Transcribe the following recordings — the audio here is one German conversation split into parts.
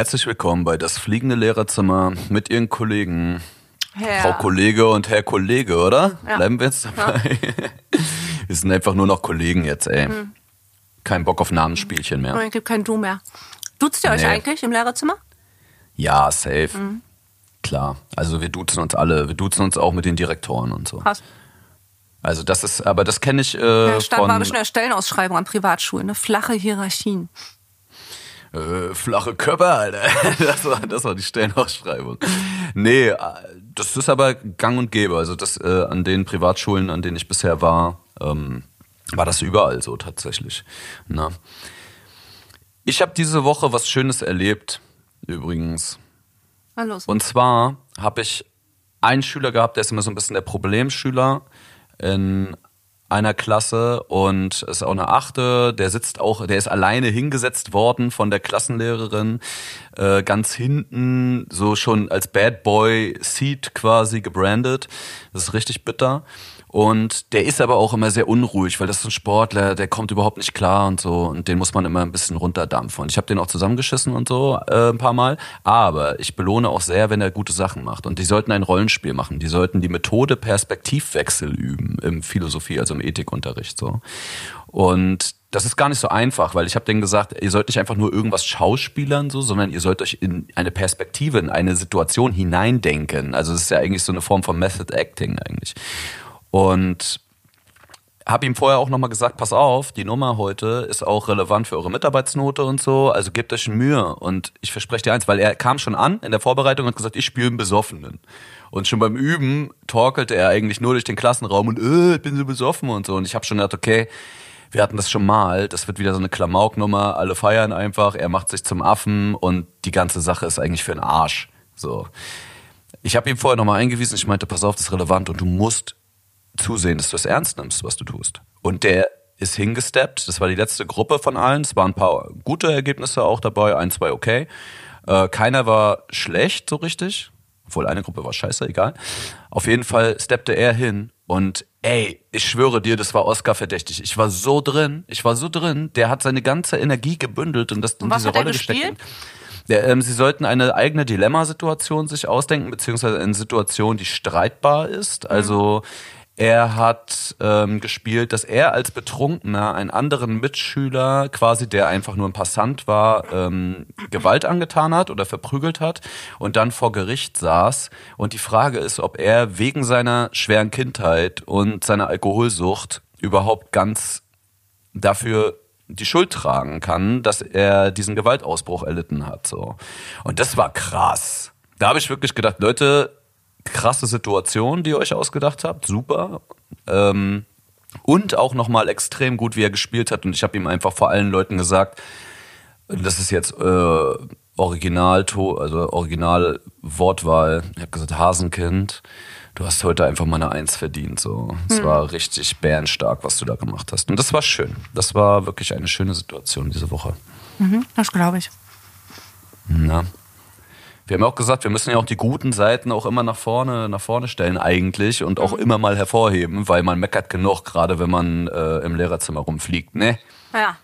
Herzlich willkommen bei das fliegende Lehrerzimmer mit Ihren Kollegen. Herr. Frau Kollege und Herr Kollege, oder? Ja. Bleiben wir jetzt dabei. Wir sind einfach nur noch Kollegen jetzt, ey. Hm. Kein Bock auf Namensspielchen mehr. Oh, es gibt kein Du mehr. Duzt ihr euch Nee. eigentlich im Lehrerzimmer? Ja, safe. Hm. Klar. Also wir duzen uns alle. Wir duzen uns auch mit den Direktoren und so. Krass. Also das ist, aber das kenne ich äh, Ja, stand von bestimmt in der Stellenausschreibung an Privatschulen. Ne? Flache Hierarchien. Äh, flache Körper, Alter. Das war, das war die Stellenausschreibung. Nee, äh, das ist aber gang und gäbe. Also das äh, an den Privatschulen, an denen ich bisher war, ähm, war das überall so tatsächlich. Na. Ich habe diese Woche was Schönes erlebt, übrigens. Na los. Und zwar habe ich einen Schüler gehabt, der ist immer so ein bisschen der Problemschüler in einer Klasse und ist auch eine Achte. Der sitzt auch, der ist alleine hingesetzt worden von der Klassenlehrerin, äh, ganz hinten, so schon als Bad Boy Seat quasi gebrandet. Das ist richtig bitter. Und der ist aber auch immer sehr unruhig, weil das ist ein Sportler, der kommt überhaupt nicht klar und so. Und den muss man immer ein bisschen runterdampfen. Und ich habe den auch zusammengeschissen und so äh, ein paar Mal. Aber ich belohne auch sehr, wenn er gute Sachen macht. Und die sollten ein Rollenspiel machen. Die sollten die Methode Perspektivwechsel üben im Philosophie, also im Ethikunterricht so. Und das ist gar nicht so einfach, weil ich habe denen gesagt, ihr sollt nicht einfach nur irgendwas schauspielern, so, sondern ihr sollt euch in eine Perspektive, in eine Situation hineindenken. Also es ist ja eigentlich so eine Form von Method Acting eigentlich. Und habe ihm vorher auch nochmal gesagt, pass auf, die Nummer heute ist auch relevant für eure Mitarbeitsnote und so, also gebt euch Mühe. Und ich verspreche dir eins, weil er kam schon an in der Vorbereitung und hat gesagt, ich spiele einen Besoffenen. Und schon beim Üben torkelte er eigentlich nur durch den Klassenraum und äh, ich bin so besoffen und so. Und ich habe schon gedacht, okay, wir hatten das schon mal, das wird wieder so eine Klamauknummer, alle feiern einfach, er macht sich zum Affen und die ganze Sache ist eigentlich für den Arsch. So. Ich habe ihm vorher nochmal eingewiesen, ich meinte, pass auf, das ist relevant und du musst zusehen, dass du es ernst nimmst, was du tust. Und der ist hingesteppt. Das war die letzte Gruppe von allen. Es waren ein paar gute Ergebnisse auch dabei, ein, zwei okay. Äh, keiner war schlecht so richtig. Obwohl eine Gruppe war scheiße, egal. Auf jeden Fall steppte er hin und ey, ich schwöre dir, das war Oscar verdächtig. Ich war so drin, ich war so drin. Der hat seine ganze Energie gebündelt und das in was diese Rolle gesteckt. Der, ähm, sie sollten eine eigene Dilemmasituation sich ausdenken, beziehungsweise eine Situation, die streitbar ist. Also er hat ähm, gespielt, dass er als Betrunkener einen anderen Mitschüler, quasi der einfach nur ein Passant war, ähm, Gewalt angetan hat oder verprügelt hat und dann vor Gericht saß. Und die Frage ist, ob er wegen seiner schweren Kindheit und seiner Alkoholsucht überhaupt ganz dafür die Schuld tragen kann, dass er diesen Gewaltausbruch erlitten hat. So. Und das war krass. Da habe ich wirklich gedacht, Leute, krasse Situation, die ihr euch ausgedacht habt, super. Ähm, und auch nochmal extrem gut, wie er gespielt hat. Und ich habe ihm einfach vor allen Leuten gesagt, das ist jetzt äh, Original, also Original Wortwahl. Ich habe gesagt, Hasenkind, du hast heute einfach mal eine Eins verdient. So, es war richtig bärenstark, was du da gemacht hast. Und das war schön. Das war wirklich eine schöne Situation diese Woche. Mhm, das glaube ich. Na. Wir haben ja auch gesagt, wir müssen ja auch die guten Seiten auch immer nach vorne, nach vorne stellen eigentlich und auch immer mal hervorheben, weil man meckert genug, gerade wenn man äh, im Lehrerzimmer rumfliegt, ne? Ja.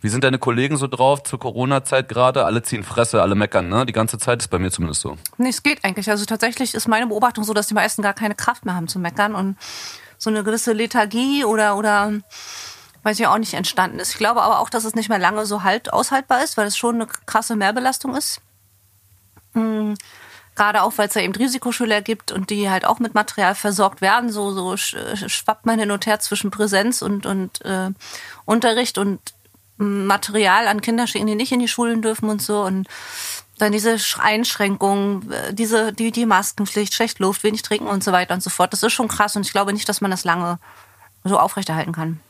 Wie sind deine Kollegen so drauf zur Corona-Zeit gerade? Alle ziehen Fresse, alle meckern, ne? Die ganze Zeit ist bei mir zumindest so. Nee, es geht eigentlich. Also tatsächlich ist meine Beobachtung so, dass die meisten gar keine Kraft mehr haben zu meckern und so eine gewisse Lethargie oder, oder weiß ich auch nicht entstanden ist. Ich glaube aber auch, dass es nicht mehr lange so halt aushaltbar ist, weil es schon eine krasse Mehrbelastung ist. Hm, Gerade auch, weil es ja eben Risikoschüler gibt und die halt auch mit Material versorgt werden. So, so sch- schwappt man hin und her zwischen Präsenz und, und äh, Unterricht und Material an Kinder schicken, die nicht in die Schulen dürfen und so. Und dann diese Sch- Einschränkungen, äh, diese, die, die Maskenpflicht, schlecht Luft, wenig trinken und so weiter und so fort. Das ist schon krass und ich glaube nicht, dass man das lange so aufrechterhalten kann.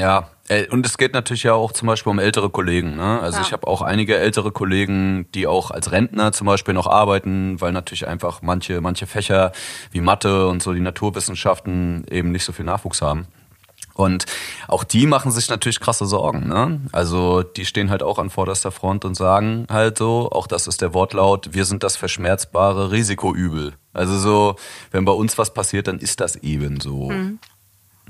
Ja, äh, und es geht natürlich ja auch zum Beispiel um ältere Kollegen. Ne? Also Ja. ich habe auch einige ältere Kollegen, die auch als Rentner zum Beispiel noch arbeiten, weil natürlich einfach manche, manche Fächer wie Mathe und so die Naturwissenschaften eben nicht so viel Nachwuchs haben. Und auch die machen sich natürlich krasse Sorgen. Ne? Also die stehen halt auch an vorderster Front und sagen halt so, auch das ist der Wortlaut, wir sind das verschmerzbare Risikoübel. Also so, wenn bei uns was passiert, dann ist das eben so.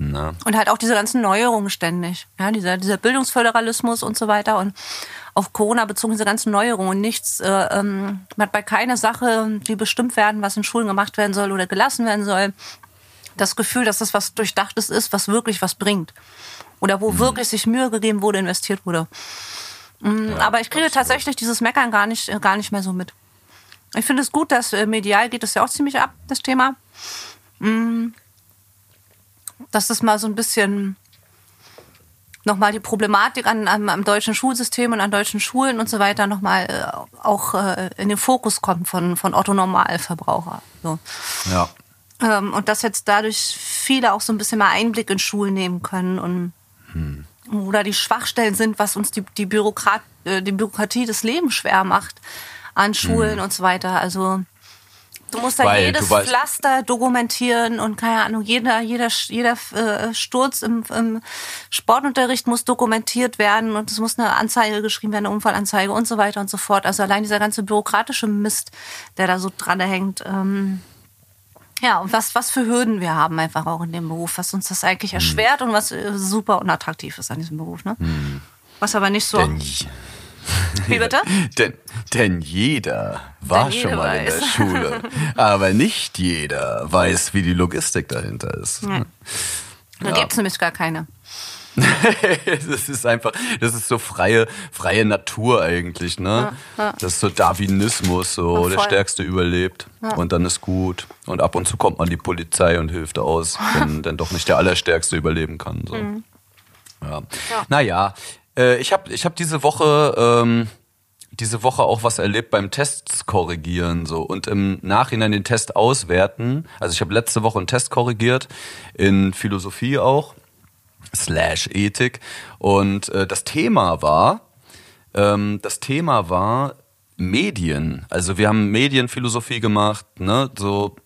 Na. Und halt auch diese ganzen Neuerungen ständig. Ja, dieser, dieser Bildungsföderalismus und so weiter und auf Corona bezogen diese ganzen Neuerungen und nichts, äh, ähm, man hat bei keiner Sache, die bestimmt werden, was in Schulen gemacht werden soll oder gelassen werden soll, das Gefühl, dass das was Durchdachtes ist, was wirklich was bringt. Oder wo mhm. wirklich sich Mühe gegeben wurde, investiert wurde. Mhm, ja, aber ich kriege absolut. tatsächlich dieses Meckern gar nicht, gar nicht mehr so mit. Ich finde es gut, dass äh, medial geht es ja auch ziemlich ab, das Thema. Mhm dass das mal so ein bisschen nochmal die Problematik an, am, am, deutschen Schulsystem und an deutschen Schulen und so weiter nochmal äh, auch äh, in den Fokus kommt von, von Otto Normalverbraucher. So. Ja. Ähm, und dass jetzt dadurch viele auch so ein bisschen mal Einblick in Schulen nehmen können und hm. oder die Schwachstellen sind, was uns die, die, Bürokrat, äh, die Bürokratie des Lebens schwer macht an Schulen hm. und so weiter. Also Du musst da Weil jedes Pflaster dokumentieren und keine Ahnung, jeder, jeder, jeder äh, Sturz im, im Sportunterricht muss dokumentiert werden und es muss eine Anzeige geschrieben werden, eine Unfallanzeige und so weiter und so fort. Also allein dieser ganze bürokratische Mist, der da so dran hängt. Ähm, ja, und was, was für Hürden wir haben einfach auch in dem Beruf, was uns das eigentlich hm. erschwert und was äh, super unattraktiv ist an diesem Beruf. Ne? Hm. Was aber nicht so. Denn wie bitte? denn, denn jeder war denn schon mal weiß. in der Schule. aber nicht jeder weiß, wie die Logistik dahinter ist. Ja. Da ja. gibt es nämlich gar keine. das ist einfach, das ist so freie, freie Natur eigentlich, ne? Ja, ja. Das ist so Darwinismus, so der Stärkste überlebt ja. und dann ist gut. Und ab und zu kommt man die Polizei und hilft aus, wenn dann doch nicht der Allerstärkste überleben kann. So. Mhm. Ja. Naja, äh, ich habe ich hab diese Woche ähm, diese Woche auch was erlebt beim Tests korrigieren so und im Nachhinein den Test auswerten. Also ich habe letzte Woche einen Test korrigiert in Philosophie auch slash Ethik und äh, das Thema war ähm, das Thema war Medien. Also wir haben Medienphilosophie gemacht, ne, so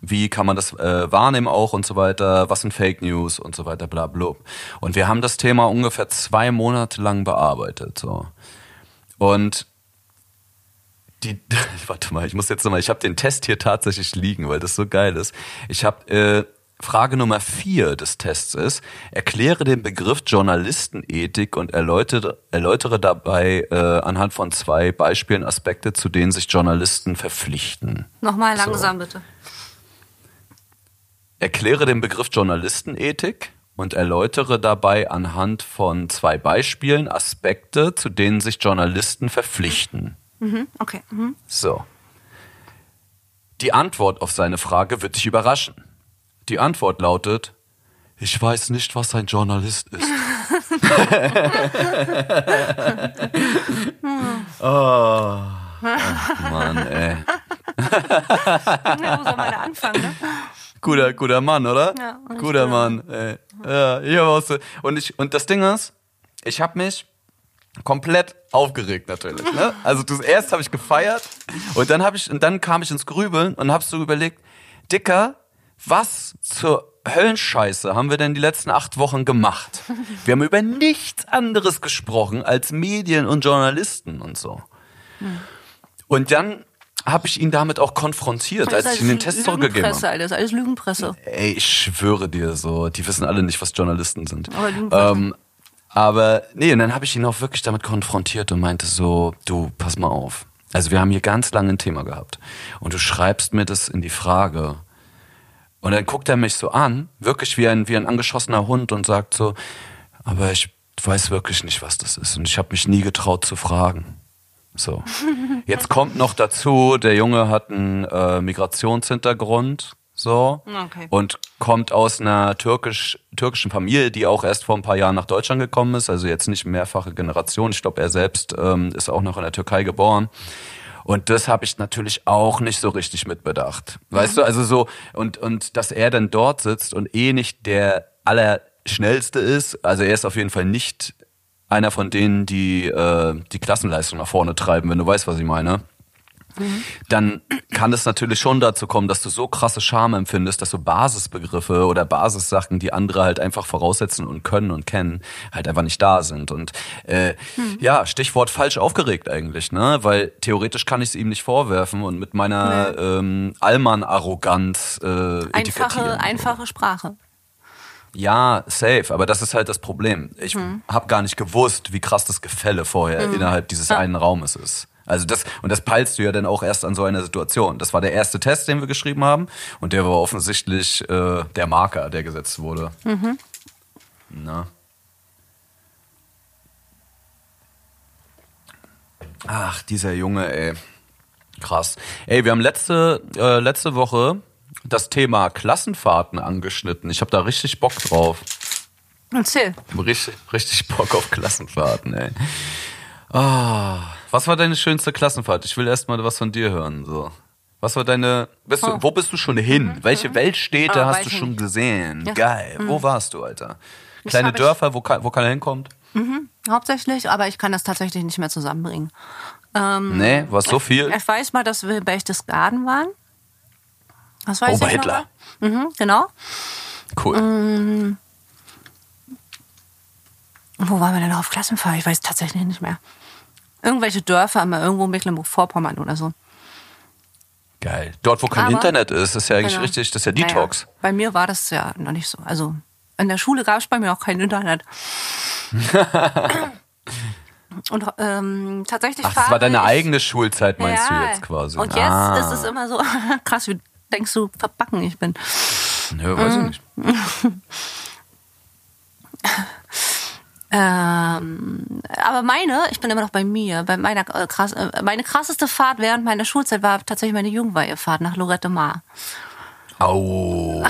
wie kann man das äh, wahrnehmen auch und so weiter, was sind Fake News und so weiter, bla bla. Und wir haben das Thema ungefähr zwei Monate lang bearbeitet. So. Und die, warte mal, ich muss jetzt nochmal, ich habe den Test hier tatsächlich liegen, weil das so geil ist. Ich habe äh, Frage Nummer vier des Tests ist, erkläre den Begriff Journalistenethik und erläutere, erläutere dabei äh, anhand von zwei Beispielen Aspekte, zu denen sich Journalisten verpflichten. Nochmal langsam so. bitte. Erkläre den Begriff Journalistenethik und erläutere dabei anhand von zwei Beispielen Aspekte, zu denen sich Journalisten verpflichten. Mhm, okay. Mhm. So. Die Antwort auf seine Frage wird dich überraschen. Die Antwort lautet, ich weiß nicht, was ein Journalist ist. oh. Ach, Mann, ey. ja, wo soll man anfangen, ne? Guter, guter Mann, oder? Ja, guter Mann. Ey. Ja, ich auch so. Und ich und das Ding ist, ich habe mich komplett aufgeregt natürlich. Ne? Also du, erst habe ich gefeiert und dann habe ich und dann kam ich ins Grübeln und habe so überlegt, Dicker, was zur Höllenscheiße haben wir denn die letzten acht Wochen gemacht? Wir haben über nichts anderes gesprochen als Medien und Journalisten und so. Hm. Und dann habe ich ihn damit auch konfrontiert, als ich ihm den Test zurückgegeben habe. Alter, das ist alles Lügenpresse. Ey, ich schwöre dir so, die wissen alle nicht, was Journalisten sind. Aber Lügenpresse. Ähm, aber nee, und dann habe ich ihn auch wirklich damit konfrontiert und meinte so, du, pass mal auf. Also wir haben hier ganz lange ein Thema gehabt. Und du schreibst mir das in die Frage. Und dann guckt er mich so an, wirklich wie ein, wie ein angeschossener Hund und sagt so, aber ich weiß wirklich nicht, was das ist. Und ich habe mich nie getraut zu fragen. So. Jetzt kommt noch dazu, der Junge hat einen äh, Migrationshintergrund, so okay. und kommt aus einer türkisch, türkischen Familie, die auch erst vor ein paar Jahren nach Deutschland gekommen ist, also jetzt nicht mehrfache Generation. Ich glaube, er selbst ähm, ist auch noch in der Türkei geboren. Und das habe ich natürlich auch nicht so richtig mitbedacht. Weißt mhm. du, also so, und, und dass er dann dort sitzt und eh nicht der allerschnellste ist, also er ist auf jeden Fall nicht einer von denen, die äh, die Klassenleistung nach vorne treiben, wenn du weißt, was ich meine. Mhm. Dann kann es natürlich schon dazu kommen, dass du so krasse Scham empfindest, dass so Basisbegriffe oder Basissachen, die andere halt einfach voraussetzen und können und kennen, halt einfach nicht da sind. Und äh, mhm. ja, Stichwort falsch aufgeregt eigentlich, ne? Weil theoretisch kann ich es ihm nicht vorwerfen und mit meiner nee. ähm, Allmann-Arroganz äh, einfache, einfache Sprache. Ja, safe, aber das ist halt das Problem. Ich Mhm. habe gar nicht gewusst, wie krass das Gefälle vorher innerhalb dieses einen Raumes ist. Also das, und das peilst du ja dann auch erst an so einer Situation. Das war der erste Test, den wir geschrieben haben. Und der war offensichtlich äh, der Marker, der gesetzt wurde. Mhm. Na. Ach, dieser Junge, ey. Krass. Ey, wir haben letzte, äh, letzte Woche das Thema Klassenfahrten angeschnitten. Ich habe da richtig Bock drauf. Erzähl. Richtig, richtig Bock auf Klassenfahrten, ey. Ah, was war deine schönste Klassenfahrt? Ich will erst mal was von dir hören. So. Was war deine. Bist du, Wo bist du schon hin? Welche Weltstädte Ah, hast du ich schon nicht. gesehen? Ja. Geil. Wo warst du, Alter? Kleine ich- Dörfer, wo, wo keiner hinkommt? Hauptsächlich, aber ich kann das tatsächlich nicht mehr zusammenbringen. Ähm, Nee, war so viel? Ich weiß mal, dass wir in Berchtesgaden waren. Das weiß ich Oberhitler. noch. Mhm, genau. Cool. Mm. Wo waren wir denn auf Klassenfahrt? Ich weiß tatsächlich nicht mehr. Irgendwelche Dörfer, mal irgendwo in Mecklenburg-Vorpommern oder so. Geil. Dort, wo kein Aber- Internet ist, ist ja eigentlich Genau. richtig, das ist ja Naja, Detox. bei mir war das ja noch nicht so. Also in der Schule gab es bei mir auch kein Internet. Und ähm, tatsächlich Ach, das war deine ich- eigene Schulzeit, meinst ja. du jetzt quasi? Und jetzt ah. ist es immer so krass, wie denkst du, verbacken ich bin. Nö, weiß Mm. ich nicht. Ähm, aber meine, ich bin immer noch bei mir, bei meiner äh, krass, äh, meine krasseste Fahrt während meiner Schulzeit war tatsächlich meine Jugendweihefahrt nach Lorette Mar. Au.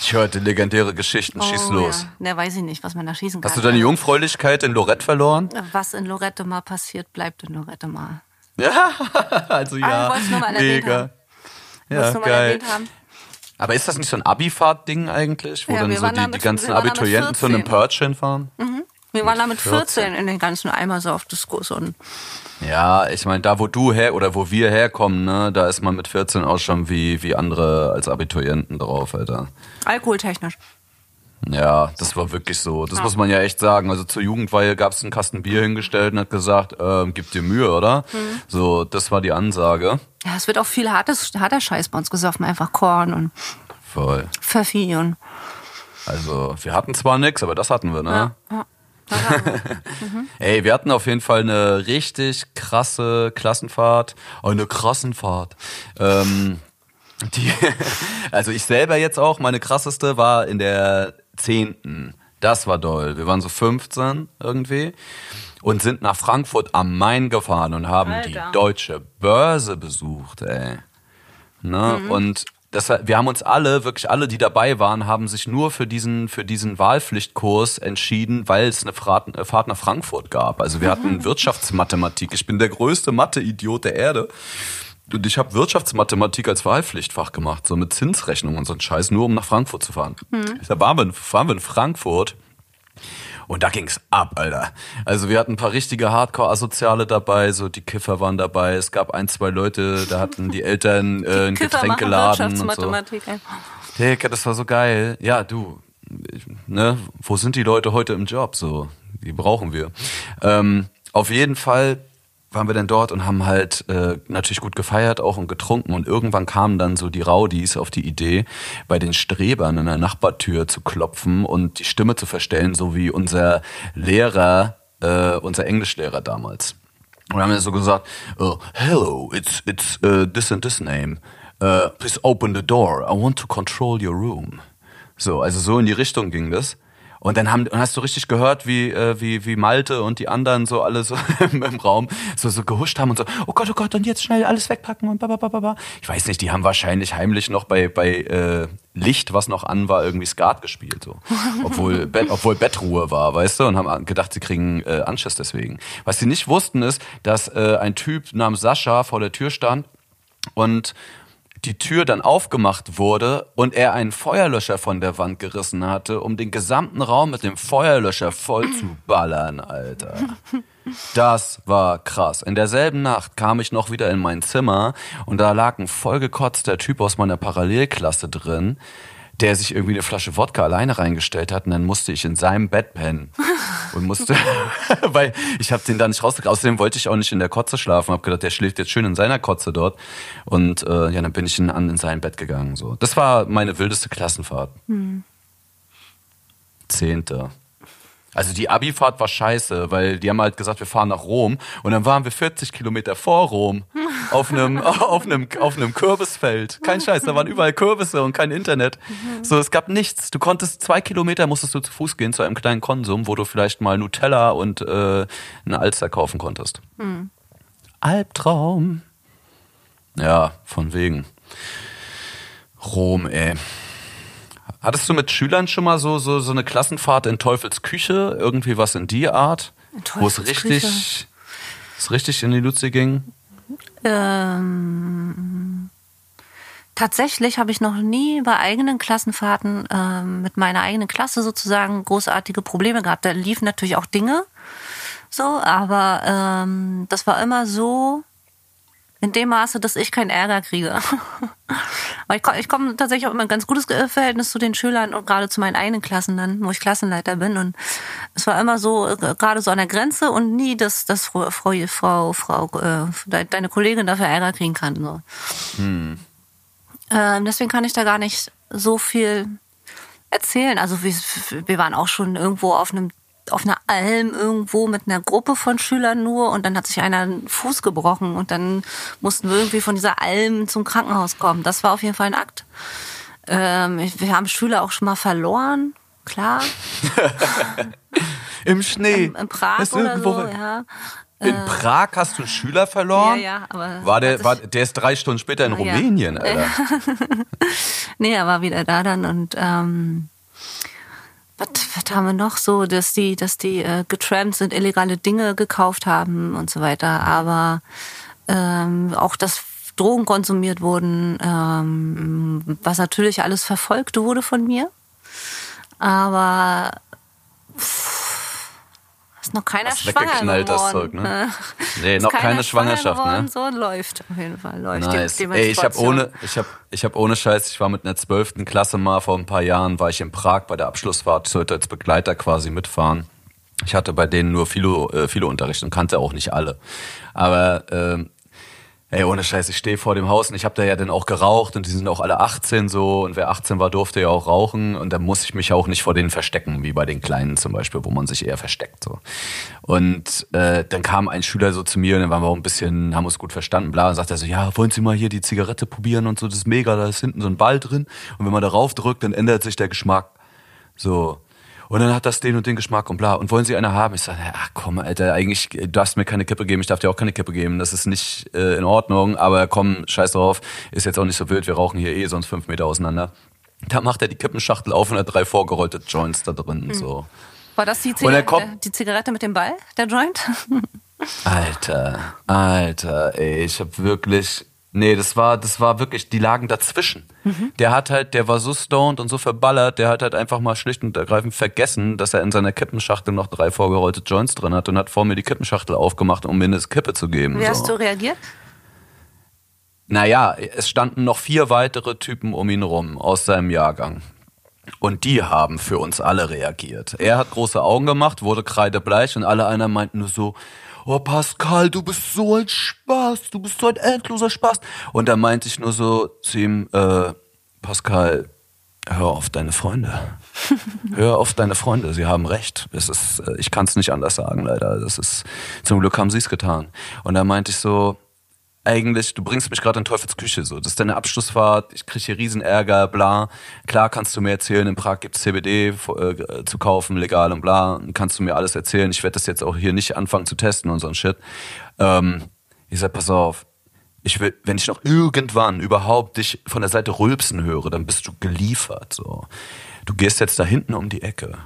Ich hörte legendäre Geschichten. Schieß Oh, los. Ja. Ne, weiß ich nicht, was man da schießen kann. Hast du deine Jungfräulichkeit in Lorette verloren? Was in Lorette Mar passiert, bleibt in Lorette Mar. Ja, also Ah, ja. erwähnt Mega. Ja, Wolltest du mal geil. erwähnt haben? Aber ist das nicht so ein Abifahrt-Ding eigentlich, wo Ja, dann so die, die ganzen Abiturienten zu einem 14. Purge hinfahren? Wir waren da mit 14. 14 in den ganzen Eimer so auf Diskus und Ja, ich meine, da wo du her oder wo wir herkommen, ne, da ist man mit 14 auch schon wie, wie andere als Abiturienten drauf, Alter. alkoholtechnisch. Ja, das war wirklich so. Das muss man ja echt sagen. Also zur Jugendweihe gab es einen Kasten Bier hingestellt und hat gesagt, ähm, gib dir Mühe, oder? Mhm. So, das war die Ansage. Ja, es wird auch viel hartes, harter Scheiß bei uns gesoffen, einfach Korn und Voll. Pfeffi und Also, wir hatten zwar nix, aber das hatten wir, ne? ja. Ey, wir hatten auf jeden Fall eine richtig krasse Klassenfahrt. Eine Krassenfahrt. Ähm, die, also ich selber jetzt auch, meine krasseste war in der zehnten. Das war doll. Wir waren so 15 irgendwie und sind nach Frankfurt am Main gefahren und haben Alter. die deutsche Börse besucht, ey. Ne? Und das, wir haben uns alle, wirklich alle, die dabei waren, haben sich nur für diesen, für diesen Wahlpflichtkurs entschieden, weil es eine Fahrt, eine Fahrt nach Frankfurt gab. Also wir hatten Wirtschaftsmathematik. Ich bin der größte Mathe-Idiot der Erde. Und ich habe Wirtschaftsmathematik als Wahlpflichtfach gemacht, so mit Zinsrechnung und so ein Scheiß, nur um nach Frankfurt zu fahren. Da waren wir, in- waren wir in Frankfurt und da ging's ab, Alter. Also wir hatten ein paar richtige Hardcore-Asoziale dabei, so die Kiffer waren dabei. Es gab ein, zwei Leute, da hatten die Eltern äh, ein Kiffer Getränk geladen und so. Wirtschaftsmathematik. ey. Digga, das war so geil. Ja, du, ich- ne, wo sind die Leute heute im Job? So, die brauchen wir. Ähm, auf jeden Fall waren wir dann dort und haben halt äh, natürlich gut gefeiert auch und getrunken und irgendwann kamen dann so die Raudis auf die Idee, bei den Strebern an der Nachbartür zu klopfen und die Stimme zu verstellen, so wie unser Lehrer, äh, unser Englischlehrer damals. Und wir haben dann so gesagt, oh, hello, it's, it's uh, this and this name. Uh, please open the door. I want to control your room. So, also so in die Richtung ging das. Und dann haben, und hast du richtig gehört, wie, äh, wie, wie Malte und die anderen so alle so im, im Raum so, so gehuscht haben und so, oh Gott, oh Gott, und jetzt schnell alles wegpacken und babababa. Ich weiß nicht, die haben wahrscheinlich heimlich noch bei, bei äh, Licht, was noch an war, irgendwie Skat gespielt, so. Obwohl, Bett, obwohl Bettruhe war, weißt du, und haben gedacht, sie kriegen äh, Anschiss deswegen. Was sie nicht wussten ist, dass äh, ein Typ namens Sascha vor der Tür stand und die Tür dann aufgemacht wurde und er einen Feuerlöscher von der Wand gerissen hatte, um den gesamten Raum mit dem Feuerlöscher voll zu ballern, Alter. Das war krass. In derselben Nacht kam ich noch wieder in mein Zimmer und da lag ein vollgekotzter Typ aus meiner Parallelklasse drin, der sich irgendwie eine Flasche Wodka alleine reingestellt hat und dann musste ich in seinem Bett pennen und musste, weil ich habe den da nicht rausgekriegt. Außerdem wollte ich auch nicht in der Kotze schlafen, habe gedacht, der schläft jetzt schön in seiner Kotze dort und äh, ja, dann bin ich in, an in sein Bett gegangen. So, das war meine wildeste Klassenfahrt. Zehnte. Also die Abifahrt war scheiße, weil die haben halt gesagt, wir fahren nach Rom und dann waren wir 40 Kilometer vor Rom auf einem, auf einem, auf einem Kürbisfeld. Kein Scheiß, da waren überall Kürbisse und kein Internet. So, es gab nichts. Du konntest zwei Kilometer musstest du zu Fuß gehen zu einem kleinen Konsum, wo du vielleicht mal Nutella und äh, eine Alster kaufen konntest. Albtraum. Ja, von wegen. Rom, ey. Hattest du mit Schülern schon mal so, so, so eine Klassenfahrt in Teufels Küche? Irgendwie was in die Art? Wo es richtig, es richtig in die Luzi ging? Ähm, tatsächlich habe ich noch nie bei eigenen Klassenfahrten ähm, mit meiner eigenen Klasse sozusagen großartige Probleme gehabt. Da liefen natürlich auch Dinge, so, aber ähm, das war immer so in dem Maße, dass ich keinen Ärger kriege. Weil ich, komm- ich komme tatsächlich auch immer ein ganz gutes äh, Verhältnis zu den Schülern und gerade zu meinen eigenen Klassen dann, wo ich Klassenleiter bin. Und es war immer so, äh, gerade so an der Grenze und nie, dass, dass Frau, Frau, Frau, äh, de- deine Kollegin dafür Ärger kriegen kann. So. Ähm, deswegen kann ich da gar nicht so viel erzählen. Also wir, wir waren auch schon irgendwo auf einem auf einer Alm irgendwo mit einer Gruppe von Schülern nur und dann hat sich einer einen Fuß gebrochen und dann mussten wir irgendwie von dieser Alm zum Krankenhaus kommen. Das war auf jeden Fall ein Akt. Ähm, wir haben Schüler auch schon mal verloren, klar, Im Schnee. in, in Prag Ist oder so, ja. In Prag hast du einen Schüler verloren? Ja, ja, aber War der, war, der ist drei Stunden später in Ja. Rumänien, Alter. Nee, er war wieder da dann und ähm, was, was haben wir noch so, dass die, dass die äh, getrampt sind, illegale Dinge gekauft haben und so weiter, aber ähm, auch dass Drogen konsumiert wurden, ähm, was natürlich alles verfolgt wurde von mir. Aber pff, ist noch keiner Hast schwanger weggeknallt, das geworden. Zeug, ne? Äh, Nee, noch keine schwanger Schwangerschaft, geworden, ne? So läuft auf jeden Fall. Läuft Nice. die, die Ey, ich habe ohne, ich habe, ich habe ohne Scheiß, ich war mit einer zwölften Klasse mal vor ein paar Jahren, war ich in Prag bei der Abschlussfahrt, sollte als Begleiter quasi mitfahren. Ich hatte bei denen nur Philo, äh, Philo-Unterricht und kannte auch nicht alle. Aber ähm, Ey, ohne Scheiß, ich stehe vor dem Haus und ich habe da ja dann auch geraucht und die sind auch alle 18 so und wer 18 war, durfte ja auch rauchen und da muss ich mich auch nicht vor denen verstecken, wie bei den Kleinen zum Beispiel, wo man sich eher versteckt so. Und äh, dann kam ein Schüler so zu mir und dann waren wir auch ein bisschen, haben uns gut verstanden, bla, und sagt er so, ja, wollen Sie mal hier die Zigarette probieren und so, das ist mega, da ist hinten so ein Ball drin und wenn man darauf drückt, dann ändert sich der Geschmack. So. Und dann hat das den und den Geschmack und bla. Und wollen Sie eine haben? Ich sage, ach komm, Alter, eigentlich du darfst mir keine Kippe geben, ich darf dir auch keine Kippe geben. Das ist nicht äh, in Ordnung, aber komm, scheiß drauf, ist jetzt auch nicht so wild, wir rauchen hier eh sonst fünf Meter auseinander. Da macht er die Kippenschachtel auf und hat drei vorgerollte Joints da drin. So. War das die Zigarette, kommt- die Zigarette mit dem Ball, der Joint? Alter, Alter, ey, ich hab wirklich. Nee, das war, das war wirklich, die lagen dazwischen. Der hat halt, der war so stoned und so verballert, der hat halt einfach mal schlicht und ergreifend vergessen, dass er in seiner Kippenschachtel noch drei vorgerollte Joints drin hat und hat vor mir die Kippenschachtel aufgemacht, um mir eine Kippe zu geben. Wie so. hast du reagiert? Naja, es standen noch vier weitere Typen um ihn rum aus seinem Jahrgang. Und die haben für uns alle reagiert. Er hat große Augen gemacht, wurde kreidebleich und alle einer meinten nur so, oh Pascal, du bist so ein Spaß, du bist so ein endloser Spaß. Und da meinte ich nur so zu ihm, äh, Pascal, hör auf deine Freunde. hör auf deine Freunde, sie haben recht. Es ist, äh, ich kann es nicht anders sagen, leider. Das ist, zum Glück haben sie es getan. Und da meinte ich so, eigentlich, du bringst mich gerade in Teufels Küche so. Das ist deine Abschlussfahrt, ich kriege hier Riesenärger, bla. Klar kannst du mir erzählen, in Prag gibt's CBD äh, zu kaufen, legal und bla. Kannst du mir alles erzählen. Ich werde das jetzt auch hier nicht anfangen zu testen und so ein Shit. Ähm, ich sag, pass auf, ich will, wenn ich noch irgendwann überhaupt dich von der Seite rülpsen höre, dann bist du geliefert. So. Du gehst jetzt da hinten um die Ecke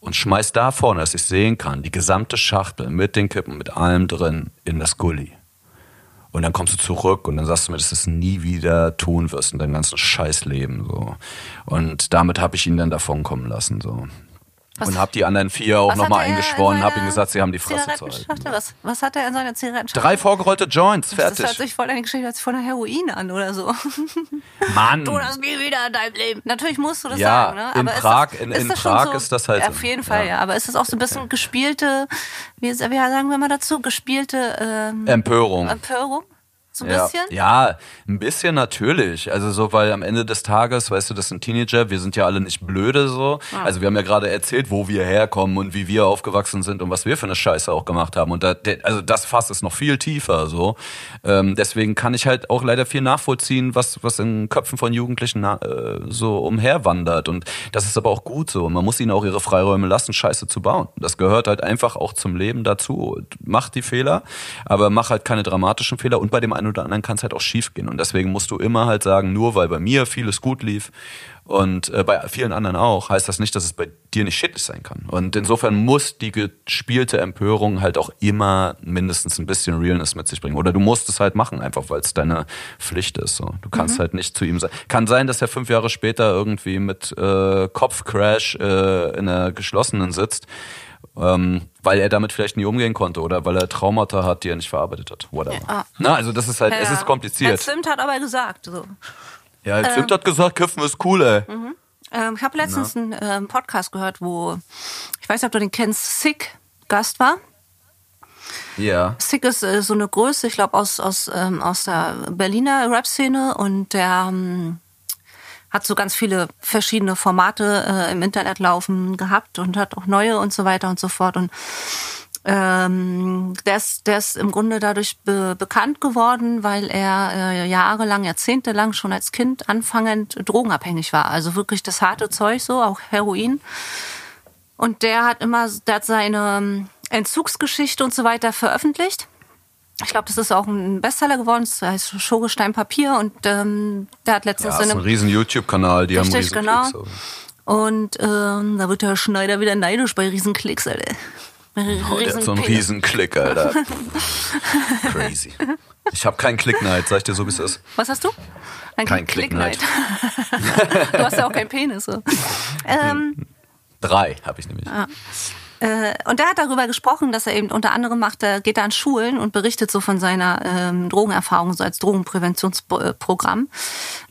und schmeißt da vorne, dass ich sehen kann, die gesamte Schachtel mit den Kippen, mit allem drin in das Gully. Und dann kommst du zurück und dann sagst du mir, dass du es nie wieder tun wirst in deinem ganzen Scheißleben. So. Und damit habe ich ihn dann davonkommen lassen. So. Was- und habe die anderen vier auch nochmal in eingeschworen habe ihm gesagt, sie haben die Fresse zu halten. Was, was hat er in seiner Zigarettenschachtel? Drei vorgerollte Joints, Das hört fertig. sich voll an die Geschichte voll nach Heroin an oder so. Mann! Tu das nie wieder in deinem Leben. Natürlich musst du das Ja, sagen, ne? in Aber ist Prag- das, in- ist in das schon Prag so, ist das halt. Auf jeden Fall, Ja. ja. Aber ist es auch so ein bisschen gespielte, wie, wie sagen wir mal dazu, gespielte ähm, Empörung. Empörung? So ein bisschen? Ja, ein bisschen natürlich. Also so, weil am Ende des Tages, weißt du, das sind Teenager, wir sind ja alle nicht blöde so. Ah. Also wir haben ja gerade erzählt, wo wir herkommen und wie wir aufgewachsen sind und was wir für eine Scheiße auch gemacht haben. Und da, also das Fass ist noch viel tiefer so. Ähm, deswegen kann ich halt auch leider viel nachvollziehen, was, was in Köpfen von Jugendlichen äh, so umherwandert. Und das ist aber auch gut so. Man muss ihnen auch ihre Freiräume lassen, Scheiße zu bauen. Das gehört halt einfach auch zum Leben dazu. Mach die Fehler, aber mach halt keine dramatischen Fehler. Und bei dem einen oder anderen kann es halt auch schief gehen. Und deswegen musst du immer halt sagen, nur weil bei mir vieles gut lief und äh, bei vielen anderen auch, heißt das nicht, dass es bei dir nicht schädlich sein kann. Und insofern muss die gespielte Empörung halt auch immer mindestens ein bisschen Realness mit sich bringen. Oder du musst es halt machen, einfach weil es deine Pflicht ist. So. Du kannst mhm. halt nicht zu ihm sein. Kann sein, dass er fünf Jahre später irgendwie mit äh, Kopfcrash äh, in einer geschlossenen sitzt. Ähm, weil er damit vielleicht nie umgehen konnte oder weil er Traumata hat, die er nicht verarbeitet hat. Whatever. Ja. Na, also das ist halt, ja. es ist kompliziert. Herr Zimt hat aber gesagt, so. Ja, Herr Zimt ähm, hat gesagt, Kiffen ist cool, ey. Mhm. Ähm, ich habe letztens Na? einen ähm, Podcast gehört, wo, ich weiß nicht, ob du den kennst, Sick Gast war. Ja. Sick ist äh, so eine Größe, ich glaube, aus, aus, ähm, aus der Berliner Rap-Szene und der ähm, hat so ganz viele verschiedene Formate äh, im Internet laufen gehabt und hat auch neue und so weiter und so fort. Und ähm, der, ist, der ist im Grunde dadurch be bekannt geworden, weil er äh, jahrelang, jahrzehntelang schon als Kind anfangend drogenabhängig war. Also wirklich das harte Zeug so, auch Heroin. Und der hat immer, der hat seine ähm, Entzugsgeschichte und so weiter veröffentlicht. Ich glaube, das ist auch ein Bestseller geworden. Das heißt Schogestein Papier und ähm, der hat letztens ja, so eine, ein riesen YouTube-Kanal, die richtig, haben riesen genau. Klicks. Und ähm, da wird der Schneider wieder neidisch bei Riesenklicks, Alter. Oh, der hat so einen Riesenklick, Alter. Crazy. Ich habe keinen Klickneid, sag ich dir so, wie es ist. Was hast du? Ein kein Klickneid. du hast ja auch keinen Penis. So. Ähm, Drei habe ich nämlich. Ah. Äh, und der hat darüber gesprochen, dass er eben unter anderem macht, er geht da an Schulen und berichtet so von seiner ähm, Drogenerfahrung, so als Drogenpräventionsprogramm.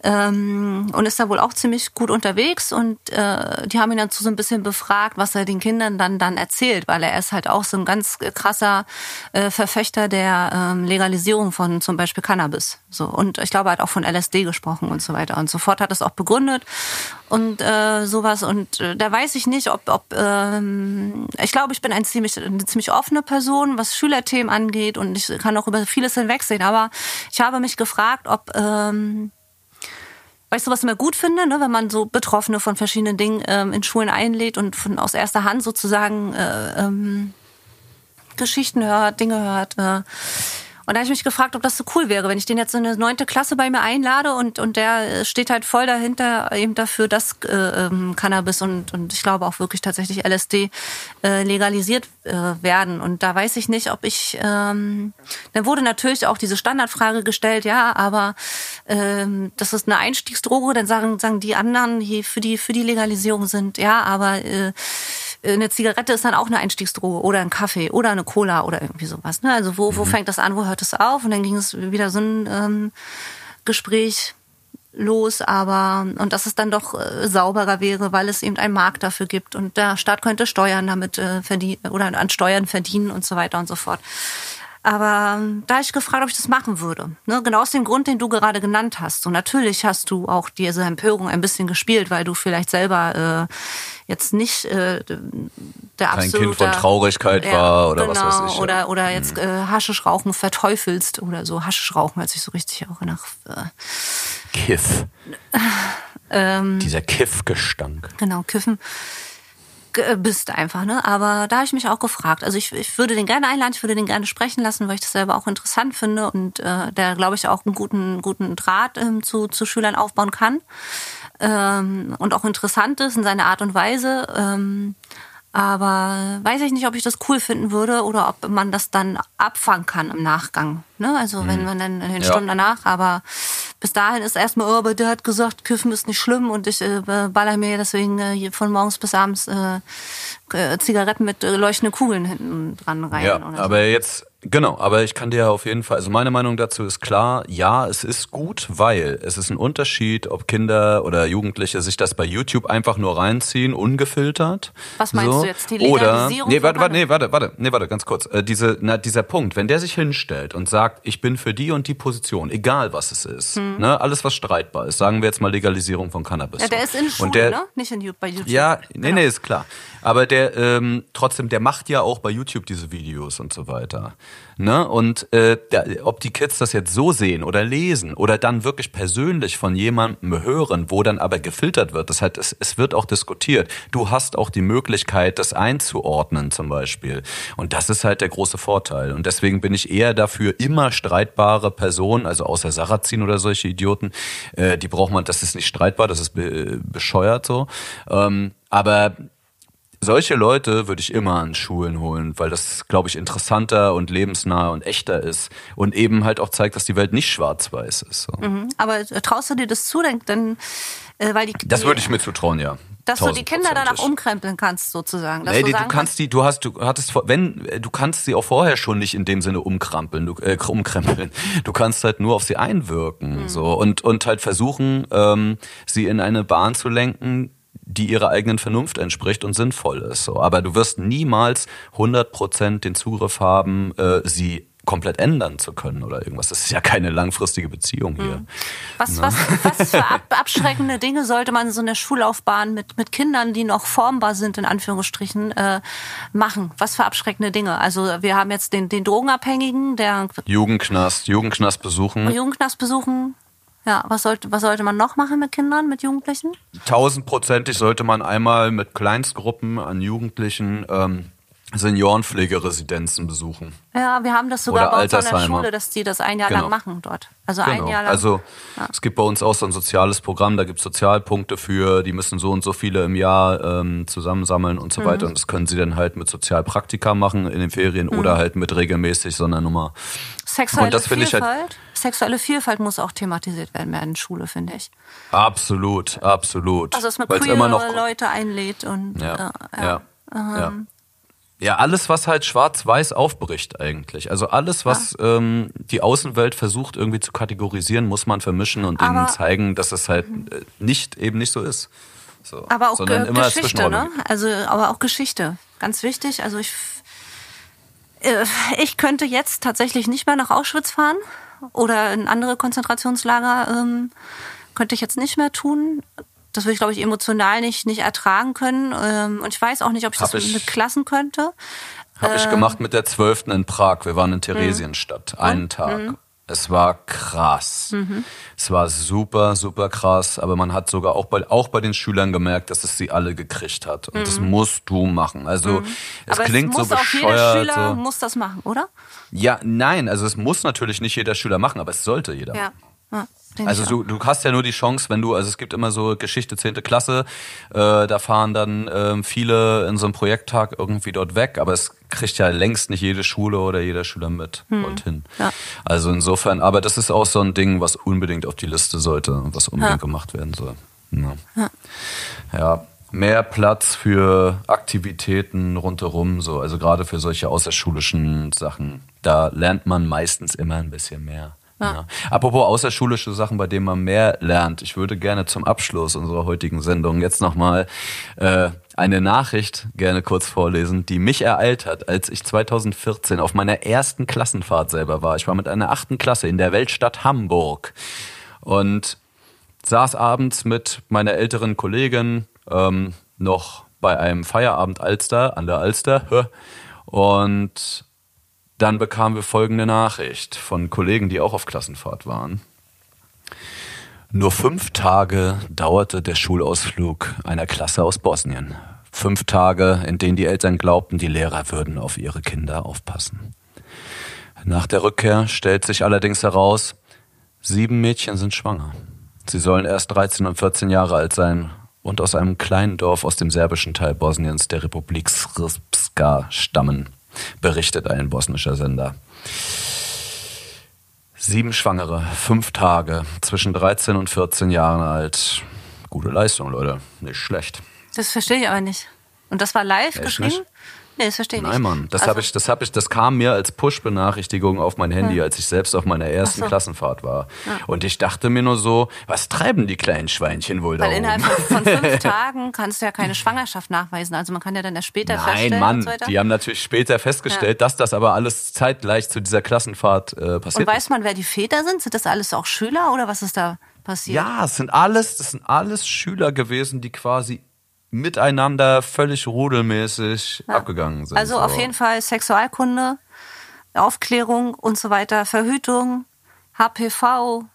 Ähm, und ist da wohl auch ziemlich gut unterwegs und äh, die haben ihn dazu so ein bisschen befragt, was er den Kindern dann dann erzählt, weil er ist halt auch so ein ganz krasser äh, Verfechter der ähm, Legalisierung von zum Beispiel Cannabis. So und ich glaube, er hat auch von LSD gesprochen und so weiter und so fort. Hat es auch begründet und äh, sowas und äh, da weiß ich nicht, ob, ob ähm, ich glaube, ich bin ein ziemlich, eine ziemlich offene Person, was Schülerthemen angeht und ich kann auch über vieles hinwegsehen. Aber ich habe mich gefragt, ob, ähm, weißt du, was ich immer gut finde, ne? wenn man so Betroffene von verschiedenen Dingen ähm, in Schulen einlädt und von aus erster Hand sozusagen äh, ähm, Geschichten hört, Dinge hört. Äh, und da habe ich mich gefragt, ob das so cool wäre, wenn ich den jetzt in eine neunte Klasse bei mir einlade und, und der steht halt voll dahinter eben dafür, dass äh, ähm, Cannabis und, und ich glaube auch wirklich tatsächlich LSD äh, legalisiert äh, werden. Und da weiß ich nicht, ob ich, ähm, dann wurde natürlich auch diese Standardfrage gestellt, ja, aber ähm, das ist eine Einstiegsdroge, dann sagen, sagen die anderen, die für die, für die Legalisierung sind, ja, aber äh, äh, eine Zigarette ist dann auch eine Einstiegsdroge oder ein Kaffee oder eine Cola oder irgendwie sowas. Ne? Also wo, wo mhm. fängt das an, wo hört es auf? Und dann ging es wieder so ein ähm, Gespräch los, aber und dass es dann doch äh, sauberer wäre, weil es eben einen Markt dafür gibt und der Staat könnte Steuern damit äh, verdienen oder an Steuern verdienen und so weiter und so fort. Aber ähm, da habe ich gefragt, ob ich das machen würde. Ne? Genau aus dem Grund, den du gerade genannt hast. Und natürlich hast du auch diese Empörung ein bisschen gespielt, weil du vielleicht selber äh, jetzt nicht äh, der absolute... Kein Kind von Traurigkeit ja, war oder genau, was weiß ich. Oder, oder jetzt mhm. äh, Haschischrauchen verteufelst oder so. Haschischrauchen hört sich so richtig auch nach... Äh, Kiff. ähm, Dieser Kiffgestank. Genau, Kiffen bist einfach, ne? Aber da habe ich mich auch gefragt. Also ich, ich würde den gerne einladen, ich würde den gerne sprechen lassen, weil ich das selber auch interessant finde und äh, der, glaube ich, auch einen guten, guten Draht ähm, zu, zu Schülern aufbauen kann. Ähm, und auch interessant ist in seiner Art und Weise. Ähm, aber weiß ich nicht, ob ich das cool finden würde oder ob man das dann abfangen kann im Nachgang. Ne? Also mhm. wenn man dann in den ja. Stunden danach, aber bis dahin ist erstmal, oh, aber der hat gesagt, Kiffen ist nicht schlimm und ich äh, baller mir deswegen äh, von morgens bis abends äh, äh Zigaretten mit äh, leuchtenden Kugeln hinten dran rein. Ja, aber so. jetzt Genau, aber ich kann dir auf jeden Fall, also meine Meinung dazu ist klar, ja, es ist gut, weil es ist ein Unterschied, ob Kinder oder Jugendliche sich das bei YouTube einfach nur reinziehen, ungefiltert. Was meinst so. du jetzt? Die Oder, Legalisierung nee, warte, warte, nee, warte, warte, nee, warte, ganz kurz. Äh, diese, na, dieser Punkt, wenn der sich hinstellt und sagt, ich bin für die und die Position, egal was es ist, ne, alles was streitbar ist, sagen wir jetzt mal Legalisierung von Cannabis. Hm. Ja, der ist in Schule, der- ne? Nicht in, bei YouTube. ja, nee, Genau. nee, ist klar. Aber der ähm, trotzdem, der macht ja auch bei YouTube diese Videos und so weiter. Ne? Und äh, ob die Kids das jetzt so sehen oder lesen oder dann wirklich persönlich von jemandem hören, wo dann aber gefiltert wird, das heißt, es, es wird auch diskutiert. Du hast auch die Möglichkeit, das einzuordnen zum Beispiel. Und das ist halt der große Vorteil. Und deswegen bin ich eher dafür, immer streitbare Personen, also außer Sarrazin oder solche Idioten, äh, die braucht man, das ist nicht streitbar, das ist be bescheuert so. Ähm, aber solche Leute würde ich immer an Schulen holen, weil das, glaube ich, interessanter und lebensnah und echter ist und eben halt auch zeigt, dass die Welt nicht schwarz-weiß ist. So. Mhm. Aber äh, traust du dir das zu, denn, äh, weil die, Das die, würde ich mir zutrauen, ja. dass du die Kinder danach umkrempeln kannst, sozusagen. Dass Nee, du du sagen kannst die, du hast, du hattest, wenn, äh, du kannst sie auch vorher schon nicht in dem Sinne umkrampeln, du, äh, umkrempeln. Du kannst halt nur auf sie einwirken, Mhm. so und und halt versuchen, ähm, sie in eine Bahn zu lenken, die ihrer eigenen Vernunft entspricht und sinnvoll ist. So, aber du wirst niemals 100% den Zugriff haben, äh, sie komplett ändern zu können oder irgendwas. Das ist ja keine langfristige Beziehung hier. Was, was, was für ab, abschreckende Dinge sollte man so in der Schullaufbahn mit, mit Kindern, die noch formbar sind, in Anführungsstrichen, äh, machen? Was für abschreckende Dinge? Also wir haben jetzt den, den Drogenabhängigen, der Jugendknast, Jugendknast besuchen. Jugendknast besuchen. Ja, was sollte, was sollte man noch machen mit Kindern, mit Jugendlichen? Tausendprozentig sollte man einmal mit Kleinstgruppen an Jugendlichen ähm, Seniorenpflegeresidenzen besuchen. Ja, wir haben das sogar Oder bei uns an der. Schule, dass die das ein Jahr Genau. lang machen dort. Also ein Genau. Jahr lang. Also es gibt bei uns auch so ein soziales Programm, da gibt es Sozialpunkte für, die müssen so und so viele im Jahr ähm, zusammensammeln und Mhm. so weiter. Und das können sie dann halt mit Sozialpraktika machen in den Ferien Mhm. oder halt mit regelmäßig so einer Nummer. Sexuelle Und das finde ich halt- Vielfalt. Sexuelle Vielfalt muss auch thematisiert werden mehr in Schule, finde ich. Absolut, absolut. Also dass man Weil's queere noch Leute einlädt und Ja, äh, ja, ja. Ja, alles, was halt schwarz-weiß aufbricht eigentlich. Also alles, was ähm, die Außenwelt versucht irgendwie zu kategorisieren, muss man vermischen und ihnen Aber- zeigen, dass es halt äh, nicht eben nicht so ist. So. Aber auch Sondern Ge Geschichte, ne? Also, aber auch Geschichte. Ganz wichtig. Also ich, äh, ich könnte jetzt tatsächlich nicht mehr nach Auschwitz fahren oder in andere Konzentrationslager ähm, könnte ich jetzt nicht mehr tun. Das würde ich, glaube ich, emotional nicht, nicht ertragen können. Ähm, und ich weiß auch nicht, ob ich Hab das ich- mit Klassen könnte. Habe ich gemacht mit der 12. in Prag. Wir waren in Theresienstadt. Einen Tag. Es war krass. Es war super, super krass. Aber man hat sogar auch bei, auch bei den Schülern gemerkt, dass es sie alle gekriegt hat. Und das musst du machen. Also es aber klingt es muss so auch jeder bescheuert. Schüler so. muss das machen, oder? Ja, nein, also es muss natürlich nicht jeder Schüler machen, aber es sollte jeder Ja. machen. Ja Also du, du hast ja nur die Chance, wenn du, also es gibt immer so Geschichte 10. Klasse, äh, da fahren dann ähm, viele in so einem Projekttag irgendwie dort weg, aber es kriegt ja längst nicht jede Schule oder jeder Schüler mit und hin. Ja. Also insofern, aber das ist auch so ein Ding, was unbedingt auf die Liste sollte und was unbedingt Ja. gemacht werden soll. Ja. ja. Mehr Platz für Aktivitäten rundherum, so, also gerade für solche außerschulischen Sachen. Da lernt man meistens immer ein bisschen mehr. Apropos außerschulische Sachen, bei denen man mehr lernt. Ich würde gerne zum Abschluss unserer heutigen Sendung jetzt nochmal äh, eine Nachricht gerne kurz vorlesen, die mich ereilt hat, als ich 2014 auf meiner ersten Klassenfahrt selber war. Ich war mit einer achten Klasse in der Weltstadt Hamburg und saß abends mit meiner älteren Kollegin ähm, noch bei einem Feierabend Alster an der Alster und dann bekamen wir folgende Nachricht von Kollegen, die auch auf Klassenfahrt waren. Nur fünf Tage dauerte der Schulausflug einer Klasse aus Bosnien. Fünf Tage, in denen die Eltern glaubten, die Lehrer würden auf ihre Kinder aufpassen. Nach der Rückkehr stellt sich allerdings heraus, sieben Mädchen sind schwanger. Sie sollen erst 13 und 14 Jahre alt sein und aus einem kleinen Dorf aus dem serbischen Teil Bosniens, der Republik Srpska, stammen, berichtet ein bosnischer Sender. Sieben Schwangere, fünf Tage, zwischen 13 und 14 Jahren alt. Gute Leistung, Leute. Nicht schlecht. Das verstehe ich aber nicht. Und das war live Echt geschrieben? nicht? Nee, das verstehe ich nicht. Nein, Mann, das Also- habe ich, das habe ich, das kam mir als Push-Benachrichtigung auf mein Handy, als ich selbst auf meiner ersten so. Klassenfahrt war. Und ich dachte mir nur so, was treiben die kleinen Schweinchen wohl da Weil innerhalb von, von fünf Tagen kannst du ja keine Schwangerschaft nachweisen. Also man kann ja dann erst später feststellen Nein, Mann, und so weiter. die haben natürlich später festgestellt, dass das aber alles zeitgleich zu dieser Klassenfahrt äh, und passiert weiß man, wer die Väter sind? Sind das alles auch Schüler oder was ist da passiert? Ja, es sind alles, das sind alles Schüler gewesen, die quasi miteinander völlig rudelmäßig abgegangen sind. Also auf jeden Fall Sexualkunde, Aufklärung und so weiter, Verhütung, HPV,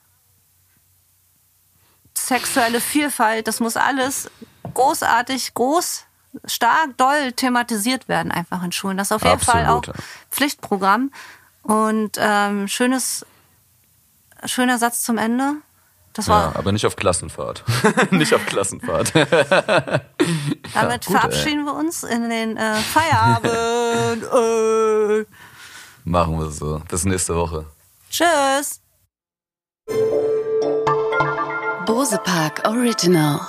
sexuelle Vielfalt, das muss alles großartig, groß, stark, doll thematisiert werden einfach in Schulen. Das ist auf jeden Fall auch Absolut, ja. Pflichtprogramm. Und ähm, schönes, schöner Satz zum Ende. Das war Ja, aber nicht auf Klassenfahrt. nicht auf Klassenfahrt. Damit gut, verabschieden wir uns in den äh, Feierabend. äh. Machen wir so. Bis nächste Woche. Tschüss. Bose Park Original.